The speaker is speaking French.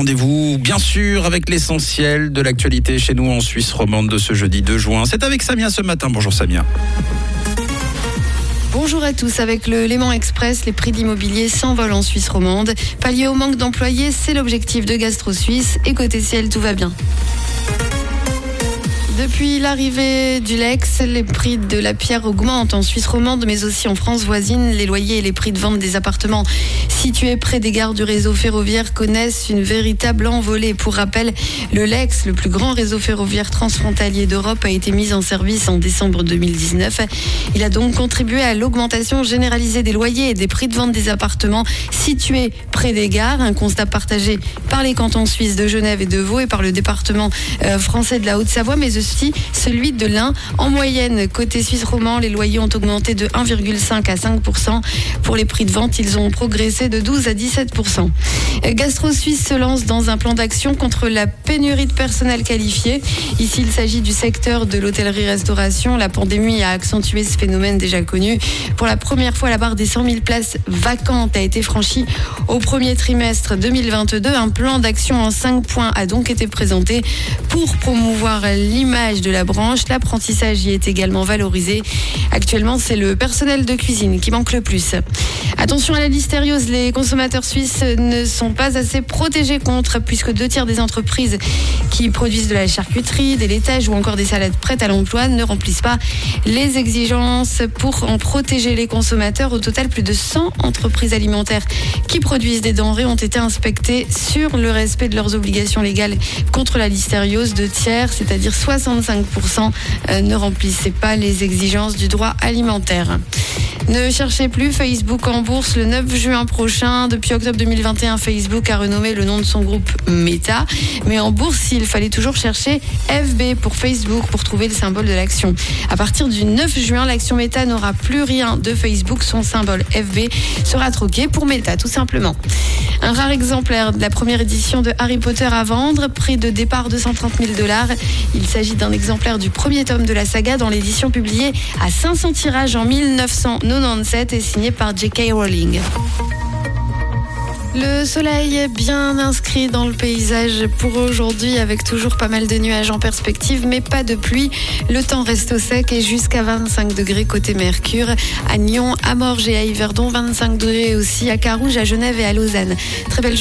rendez-vous bien sûr avec l'essentiel de l'actualité chez nous en Suisse romande de ce jeudi 2 juin. C'est avec Samia ce matin. Bonjour Samia. Bonjour à tous. Avec le Léman Express, les prix de l'immobilier s'envolent en Suisse romande. Pallier au manque d'employés, c'est l'objectif de Gastro Suisse. Et côté ciel, tout va bien. Depuis l'arrivée du Lex, les prix de la pierre augmentent en Suisse romande, mais aussi en France voisine. Les loyers et les prix de vente des appartements situés près des gares du réseau ferroviaire connaissent une véritable envolée. Pour rappel, le Lex, le plus grand réseau ferroviaire transfrontalier d'Europe, a été mis en service en décembre 2019. Il a donc contribué à l'augmentation généralisée des loyers et des prix de vente des appartements situés près des gares. Un constat partagé par les cantons suisses de Genève et de Vaud et par le département euh, français de la Haute-Savoie, mais aussi celui de l'Ain. En moyenne, côté suisse roman, les loyers ont augmenté de 1,5 à 5% Pour les prix de vente, ils ont progressé de 12 à 17 Gastro Suisse se lance dans un plan d'action contre la pénurie de personnel qualifié. Ici, il s'agit du secteur de l'hôtellerie-restauration. La pandémie a accentué ce phénomène déjà connu. Pour la première fois, la barre des 100 000 places vacantes a été franchie au premier trimestre 2022. Un plan d'action en 5 points a donc été présenté pour promouvoir l'image de la branche. L'apprentissage y est également valorisé. Actuellement, c'est le personnel de cuisine qui manque le plus. Attention à la listériose, les consommateurs suisses ne sont pas assez protégés contre, puisque deux tiers des entreprises qui produisent de la charcuterie, des laitages ou encore des salades prêtes à l'emploi ne remplissent pas les exigences pour en protéger les consommateurs. Au total, plus de 100 entreprises alimentaires qui produisent des denrées ont été inspectées sur le respect de leurs obligations légales contre la listériose. de tiers, c'est-à-dire 60 65% euh, ne remplissaient pas les exigences du droit alimentaire. Ne cherchez plus Facebook en bourse le 9 juin prochain. Depuis octobre 2021, Facebook a renommé le nom de son groupe Meta. Mais en bourse, il fallait toujours chercher FB pour Facebook pour trouver le symbole de l'action. À partir du 9 juin, l'action Meta n'aura plus rien de Facebook. Son symbole FB sera troqué pour Meta, tout simplement. Un rare exemplaire de la première édition de Harry Potter à vendre, prix de départ de 130 000 dollars. Il s'agit d'un exemplaire du premier tome de la saga dans l'édition publiée à 500 tirages en 1997 et signé par J.K. Rowling. Le soleil est bien inscrit dans le paysage pour aujourd'hui avec toujours pas mal de nuages en perspective mais pas de pluie. Le temps reste au sec et jusqu'à 25 degrés côté Mercure. À Nyon, à Morges et à Yverdon, 25 degrés aussi à Carouge, à Genève et à Lausanne. Très belle journée.